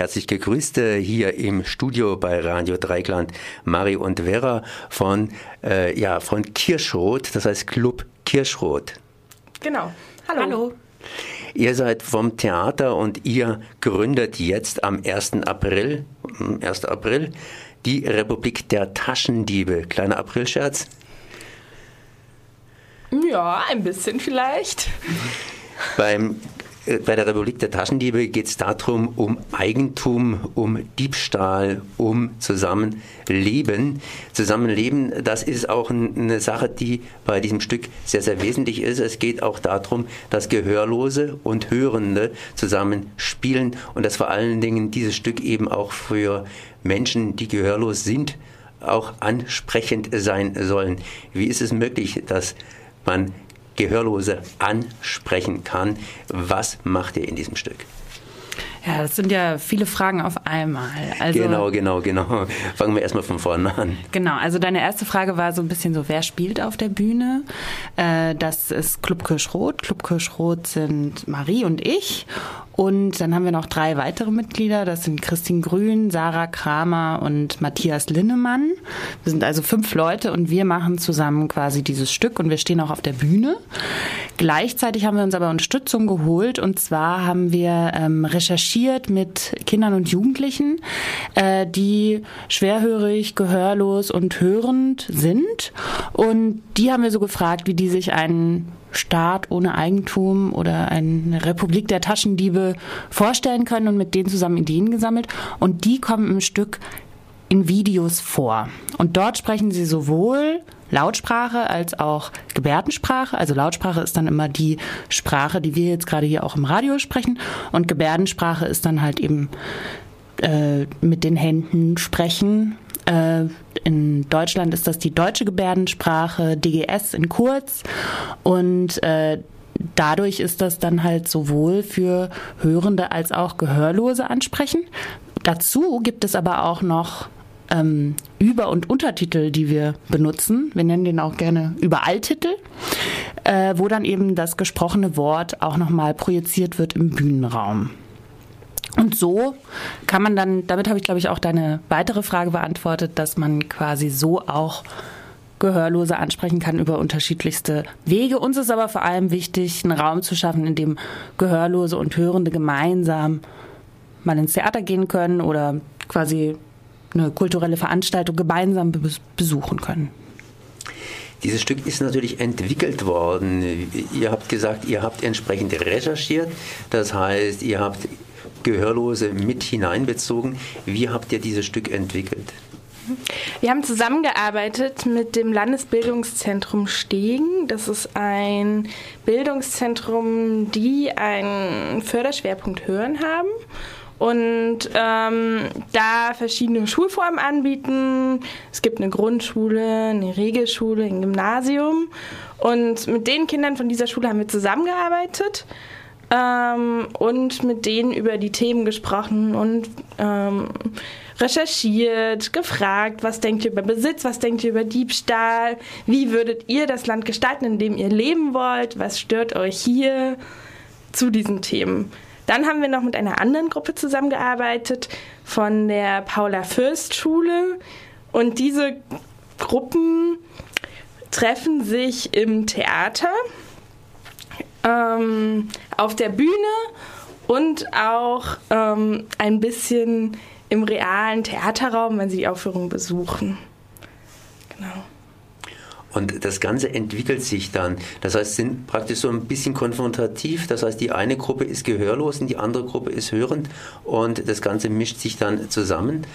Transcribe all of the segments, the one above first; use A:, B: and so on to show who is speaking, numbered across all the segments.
A: Herzlich gegrüßt hier im Studio bei Radio Dreikland Mari und Vera von, äh, ja, von Kirschroth, das heißt Club Kirschroth.
B: Genau. Hallo. Hallo.
A: Ihr seid vom Theater und ihr gründet jetzt am 1. April, 1. April die Republik der Taschendiebe. Kleiner Aprilscherz?
B: Ja, ein bisschen vielleicht.
A: Beim bei der Republik der Taschendiebe geht es darum, um Eigentum, um Diebstahl, um Zusammenleben. Zusammenleben, das ist auch eine Sache, die bei diesem Stück sehr, sehr wesentlich ist. Es geht auch darum, dass Gehörlose und Hörende zusammen spielen und dass vor allen Dingen dieses Stück eben auch für Menschen, die gehörlos sind, auch ansprechend sein sollen. Wie ist es möglich, dass man Gehörlose ansprechen kann. Was macht ihr in diesem Stück?
C: Ja, das sind ja viele Fragen auf einmal.
A: Also, genau, genau, genau. Fangen wir erstmal von vorne an.
C: Genau, also deine erste Frage war so ein bisschen so, wer spielt auf der Bühne? Äh, das ist Club Kirschrot. Club Kirschrot sind Marie und ich. Und dann haben wir noch drei weitere Mitglieder. Das sind Christine Grün, Sarah Kramer und Matthias Linnemann. Wir sind also fünf Leute und wir machen zusammen quasi dieses Stück und wir stehen auch auf der Bühne. Gleichzeitig haben wir uns aber Unterstützung geholt und zwar haben wir ähm, recherchiert mit Kindern und Jugendlichen, äh, die schwerhörig, gehörlos und hörend sind. Und die haben wir so gefragt, wie die sich einen Staat ohne Eigentum oder eine Republik der Taschendiebe vorstellen können und mit denen zusammen Ideen gesammelt. Und die kommen im Stück in Videos vor. Und dort sprechen sie sowohl Lautsprache als auch Gebärdensprache. Also Lautsprache ist dann immer die Sprache, die wir jetzt gerade hier auch im Radio sprechen. Und Gebärdensprache ist dann halt eben äh, mit den Händen sprechen. Äh, in Deutschland ist das die deutsche Gebärdensprache, DGS in kurz. Und äh, dadurch ist das dann halt sowohl für Hörende als auch Gehörlose ansprechend. Dazu gibt es aber auch noch ähm, Über- und Untertitel, die wir benutzen. Wir nennen den auch gerne Überalltitel, äh, wo dann eben das gesprochene Wort auch nochmal projiziert wird im Bühnenraum. Und so kann man dann, damit habe ich glaube ich auch deine weitere Frage beantwortet, dass man quasi so auch Gehörlose ansprechen kann über unterschiedlichste Wege. Uns ist aber vor allem wichtig, einen Raum zu schaffen, in dem Gehörlose und Hörende gemeinsam mal ins Theater gehen können oder quasi eine kulturelle Veranstaltung gemeinsam besuchen können.
A: Dieses Stück ist natürlich entwickelt worden. Ihr habt gesagt, ihr habt entsprechend recherchiert. Das heißt, ihr habt Gehörlose mit hineinbezogen. Wie habt ihr dieses Stück entwickelt?
B: Wir haben zusammengearbeitet mit dem Landesbildungszentrum Stegen. Das ist ein Bildungszentrum, die einen Förderschwerpunkt Hören haben und ähm, da verschiedene Schulformen anbieten. Es gibt eine Grundschule, eine Regelschule, ein Gymnasium und mit den Kindern von dieser Schule haben wir zusammengearbeitet ähm, und mit denen über die Themen gesprochen und ähm, recherchiert, gefragt, was denkt ihr über Besitz, was denkt ihr über Diebstahl, wie würdet ihr das Land gestalten, in dem ihr leben wollt, was stört euch hier zu diesen Themen. Dann haben wir noch mit einer anderen Gruppe zusammengearbeitet von der Paula Fürst Schule. Und diese Gruppen treffen sich im Theater, ähm, auf der Bühne und auch ähm, ein bisschen im realen Theaterraum, wenn sie die Aufführung besuchen. Genau.
A: Und das Ganze entwickelt sich dann. Das heißt, sind praktisch so ein bisschen konfrontativ. Das heißt, die eine Gruppe ist gehörlos und die andere Gruppe ist hörend. Und das Ganze mischt sich dann zusammen.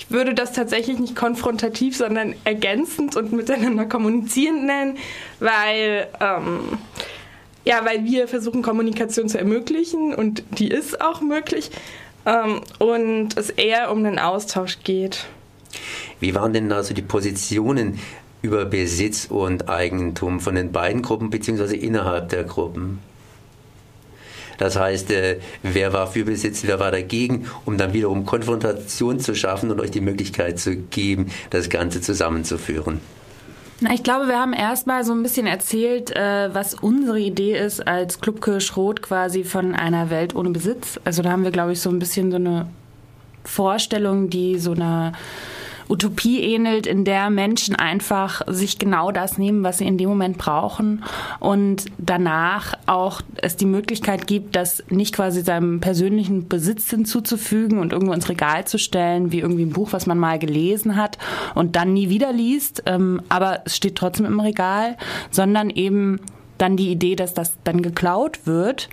B: Ich würde das tatsächlich nicht konfrontativ, sondern ergänzend und miteinander kommunizierend nennen, weil, ähm, ja, weil wir versuchen, Kommunikation zu ermöglichen und die ist auch möglich ähm, und es eher um den Austausch geht.
A: Wie waren denn also die Positionen über Besitz und Eigentum von den beiden Gruppen beziehungsweise innerhalb der Gruppen? Das heißt, äh, wer war für Besitz, wer war dagegen, um dann wiederum Konfrontation zu schaffen und euch die Möglichkeit zu geben, das Ganze zusammenzuführen.
C: Na, ich glaube, wir haben erstmal so ein bisschen erzählt, äh, was unsere Idee ist als Club Kirschrot quasi von einer Welt ohne Besitz. Also da haben wir, glaube ich, so ein bisschen so eine Vorstellung, die so einer Utopie ähnelt, in der Menschen einfach sich genau das nehmen, was sie in dem Moment brauchen und danach auch es die Möglichkeit gibt, das nicht quasi seinem persönlichen Besitz hinzuzufügen und irgendwo ins Regal zu stellen, wie irgendwie ein Buch, was man mal gelesen hat und dann nie wieder liest, ähm, aber es steht trotzdem im Regal, sondern eben dann die Idee, dass das dann geklaut wird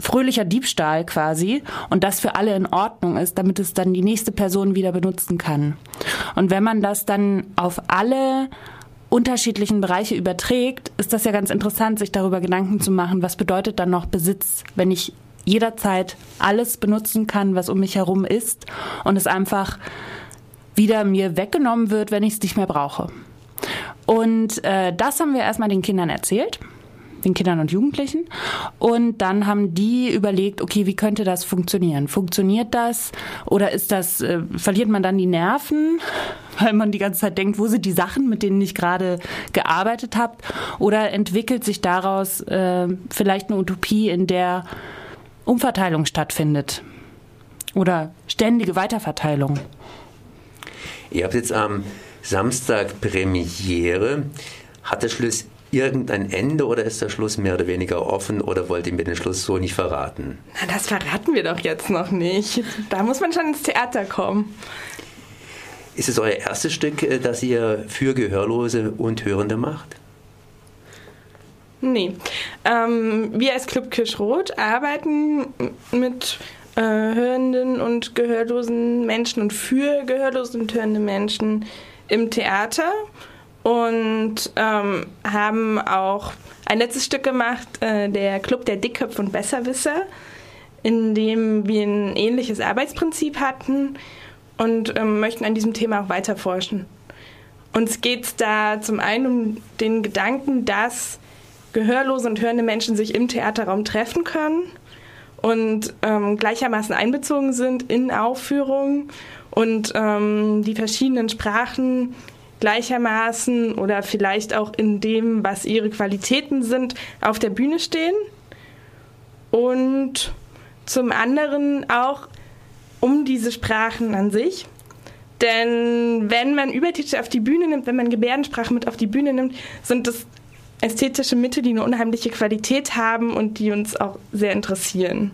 C: fröhlicher Diebstahl quasi und das für alle in Ordnung ist, damit es dann die nächste Person wieder benutzen kann. Und wenn man das dann auf alle unterschiedlichen Bereiche überträgt, ist das ja ganz interessant, sich darüber Gedanken zu machen, was bedeutet dann noch Besitz, wenn ich jederzeit alles benutzen kann, was um mich herum ist und es einfach wieder mir weggenommen wird, wenn ich es nicht mehr brauche. Und äh, das haben wir erstmal den Kindern erzählt den Kindern und Jugendlichen. Und dann haben die überlegt, okay, wie könnte das funktionieren? Funktioniert das oder ist das, äh, verliert man dann die Nerven, weil man die ganze Zeit denkt, wo sind die Sachen, mit denen ich gerade gearbeitet habe? Oder entwickelt sich daraus äh, vielleicht eine Utopie, in der Umverteilung stattfindet? Oder ständige Weiterverteilung?
A: Ihr habt jetzt am Samstag Premiere. Hat der Schluss irgendein Ende oder ist der Schluss mehr oder weniger offen oder wollt ihr mir den Schluss so nicht verraten?
B: Na, das verraten wir doch jetzt noch nicht. Da muss man schon ins Theater kommen.
A: Ist es euer erstes Stück, äh, das ihr für Gehörlose und Hörende macht?
B: Nee. Ähm, wir als Club Kirschrot arbeiten mit äh, hörenden und gehörlosen Menschen und für gehörlose und hörende Menschen im Theater und ähm, haben auch ein letztes Stück gemacht, äh, der Club der Dickköpfe und Besserwisser, in dem wir ein ähnliches Arbeitsprinzip hatten und ähm, möchten an diesem Thema auch weiter forschen. Uns geht es da zum einen um den Gedanken, dass gehörlose und hörende Menschen sich im Theaterraum treffen können und ähm, gleichermaßen einbezogen sind in Aufführungen und ähm, die verschiedenen Sprachen gleichermaßen oder vielleicht auch in dem, was ihre Qualitäten sind, auf der Bühne stehen. Und zum anderen auch um diese Sprachen an sich. Denn wenn man Übertitel auf die Bühne nimmt, wenn man Gebärdensprache mit auf die Bühne nimmt, sind das ästhetische Mittel, die eine unheimliche Qualität haben und die uns auch sehr interessieren.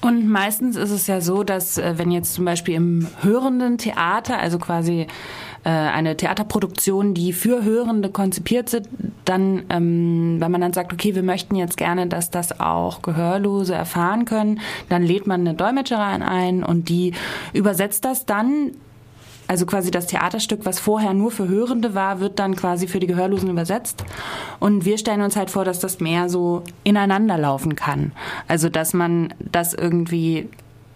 C: Und meistens ist es ja so, dass äh, wenn jetzt zum Beispiel im hörenden Theater, also quasi äh, eine Theaterproduktion, die für Hörende konzipiert sind, dann, ähm, wenn man dann sagt, okay, wir möchten jetzt gerne, dass das auch Gehörlose erfahren können, dann lädt man eine Dolmetscherin ein und die übersetzt das dann also quasi das Theaterstück, was vorher nur für Hörende war, wird dann quasi für die Gehörlosen übersetzt. Und wir stellen uns halt vor, dass das mehr so ineinander laufen kann. Also dass man das irgendwie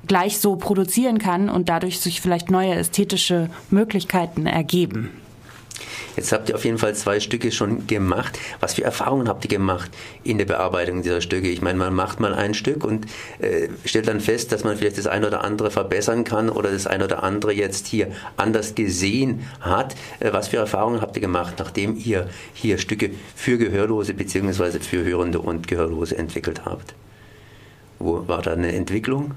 C: gleich so produzieren kann und dadurch sich vielleicht neue ästhetische Möglichkeiten ergeben.
A: Jetzt habt ihr auf jeden Fall zwei Stücke schon gemacht. Was für Erfahrungen habt ihr gemacht in der Bearbeitung dieser Stücke? Ich meine, man macht mal ein Stück und äh, stellt dann fest, dass man vielleicht das eine oder andere verbessern kann oder das eine oder andere jetzt hier anders gesehen hat. Äh, was für Erfahrungen habt ihr gemacht, nachdem ihr hier Stücke für Gehörlose bzw. für Hörende und Gehörlose entwickelt habt? Wo war da eine Entwicklung?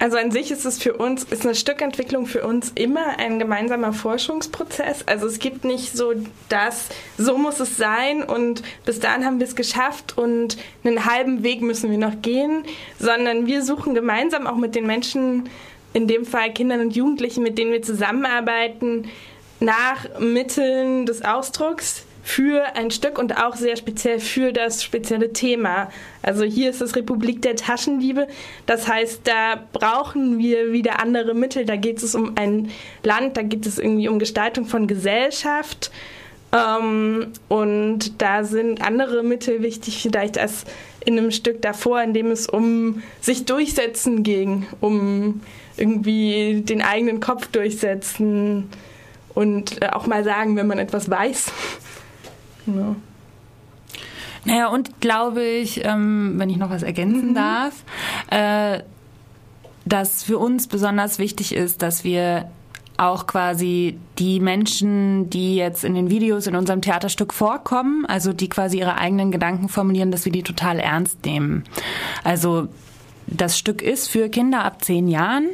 B: Also an sich ist es für uns, ist eine Stückentwicklung für uns immer ein gemeinsamer Forschungsprozess. Also es gibt nicht so das, so muss es sein und bis dahin haben wir es geschafft und einen halben Weg müssen wir noch gehen, sondern wir suchen gemeinsam auch mit den Menschen, in dem Fall Kindern und Jugendlichen, mit denen wir zusammenarbeiten, nach Mitteln des Ausdrucks, für ein Stück und auch sehr speziell für das spezielle Thema. Also hier ist es Republik der Taschendiebe. Das heißt, da brauchen wir wieder andere Mittel. Da geht es um ein Land, da geht es irgendwie um Gestaltung von Gesellschaft. Ähm, und da sind andere Mittel wichtig vielleicht als in einem Stück davor, in dem es um sich durchsetzen ging, um irgendwie den eigenen Kopf durchsetzen und äh, auch mal sagen, wenn man etwas weiß. Ja.
C: Naja, und glaube ich, ähm, wenn ich noch was ergänzen mhm. darf, äh, dass für uns besonders wichtig ist, dass wir auch quasi die Menschen, die jetzt in den Videos in unserem Theaterstück vorkommen, also die quasi ihre eigenen Gedanken formulieren, dass wir die total ernst nehmen. Also das Stück ist für Kinder ab zehn Jahren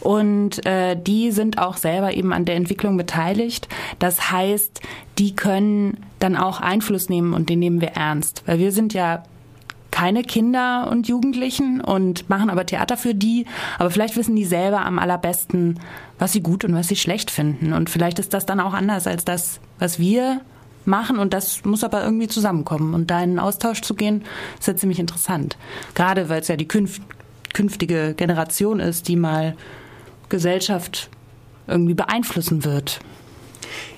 C: und äh, die sind auch selber eben an der Entwicklung beteiligt. Das heißt, die können dann auch Einfluss nehmen und den nehmen wir ernst, weil wir sind ja keine Kinder und Jugendlichen und machen aber Theater für die. Aber vielleicht wissen die selber am allerbesten, was sie gut und was sie schlecht finden. Und vielleicht ist das dann auch anders als das, was wir machen. Und das muss aber irgendwie zusammenkommen. Und da in einen Austausch zu gehen, ist ja ziemlich interessant. Gerade weil es ja die künft künftige Generation ist, die mal Gesellschaft irgendwie beeinflussen wird.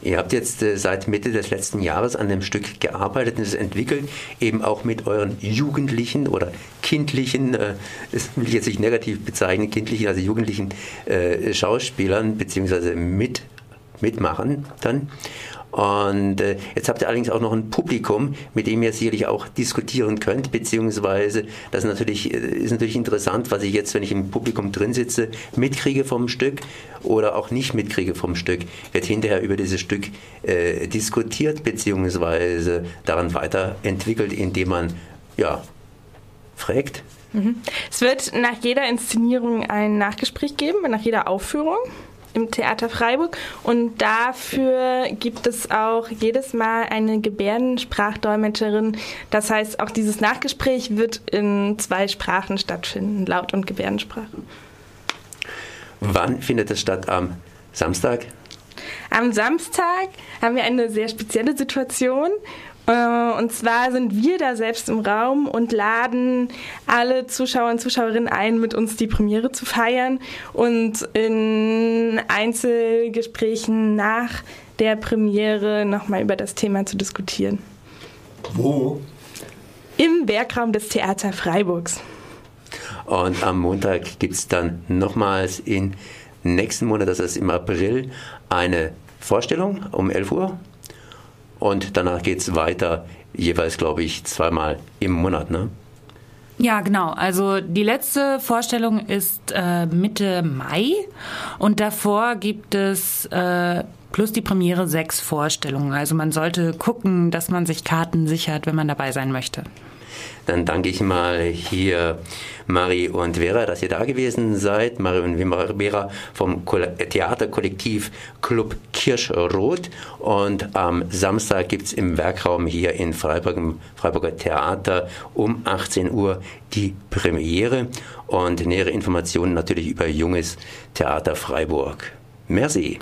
A: Ihr habt jetzt äh, seit Mitte des letzten Jahres an dem Stück gearbeitet und es entwickelt, eben auch mit euren Jugendlichen oder kindlichen, äh, das will ich jetzt nicht negativ bezeichnen, kindlichen, also jugendlichen äh, Schauspielern beziehungsweise mit, mitmachen dann. Und äh, jetzt habt ihr allerdings auch noch ein Publikum, mit dem ihr sicherlich auch diskutieren könnt, beziehungsweise das ist natürlich, äh, ist natürlich interessant, was ich jetzt, wenn ich im Publikum drin sitze, mitkriege vom Stück oder auch nicht mitkriege vom Stück, wird hinterher über dieses Stück äh, diskutiert, beziehungsweise daran weiterentwickelt, indem man ja fragt.
B: Mhm. Es wird nach jeder Inszenierung ein Nachgespräch geben, nach jeder Aufführung im Theater Freiburg. Und dafür gibt es auch jedes Mal eine Gebärdensprachdolmetscherin. Das heißt, auch dieses Nachgespräch wird in zwei Sprachen stattfinden, Laut- und Gebärdensprache.
A: Wann findet es statt? Am Samstag?
B: Am Samstag haben wir eine sehr spezielle Situation. Äh, und zwar sind wir da selbst im Raum und laden alle Zuschauer und Zuschauerinnen ein, mit uns die Premiere zu feiern und in Einzelgesprächen nach der Premiere nochmal über das Thema zu diskutieren.
A: Wo?
B: Im Werkraum des Theater Freiburgs.
A: Und am Montag gibt es dann nochmals in nächsten Monat, das ist im April, eine Vorstellung um 11 Uhr und danach geht es weiter, jeweils, glaube ich, zweimal im Monat, ne?
C: Ja, genau. Also die letzte Vorstellung ist äh, Mitte Mai und davor gibt es äh, plus die Premiere sechs Vorstellungen. Also man sollte gucken, dass man sich Karten sichert, wenn man dabei sein möchte.
A: Dann danke ich mal hier Marie und Vera, dass ihr da gewesen seid. Marie und Vera vom Theaterkollektiv Club Kirschrot. Und am Samstag gibt es im Werkraum hier in Freiburg, im Freiburger Theater um 18 Uhr die Premiere. Und nähere Informationen natürlich über Junges Theater Freiburg. Merci.